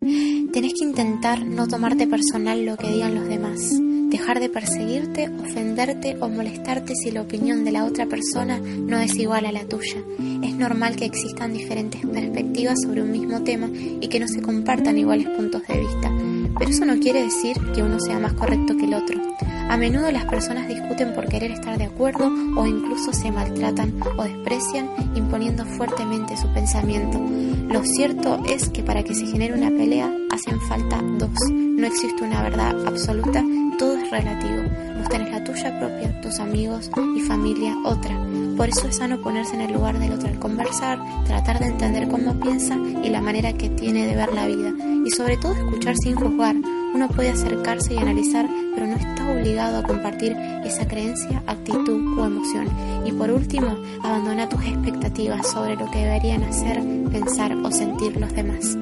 Tenés que intentar no tomarte personal lo que digan los demás. Dejar de perseguirte, ofenderte o molestarte si la opinión de la otra persona no es igual a la tuya. Es normal que existan diferentes perspectivas sobre un mismo tema y que no se compartan iguales puntos de vista. Pero eso no quiere decir que uno sea más correcto que el otro. A menudo las personas discuten por querer estar de acuerdo o incluso se maltratan o desprecian imponiendo fuertemente su pensamiento. Lo cierto es que para que se genere una pelea hacen falta dos. No existe una verdad absoluta, todo es relativo. Vos tenés la tuya propia, tus amigos y familia otra. Por eso es sano ponerse en el lugar del otro al conversar, tratar de entender cómo piensa y la manera que tiene de ver la vida. Y sobre todo escuchar sin juzgar. Uno puede acercarse y analizar, pero no está obligado a compartir esa creencia, actitud o emoción. Y por último, abandona tus expectativas sobre lo que deberían hacer, pensar o sentir los demás.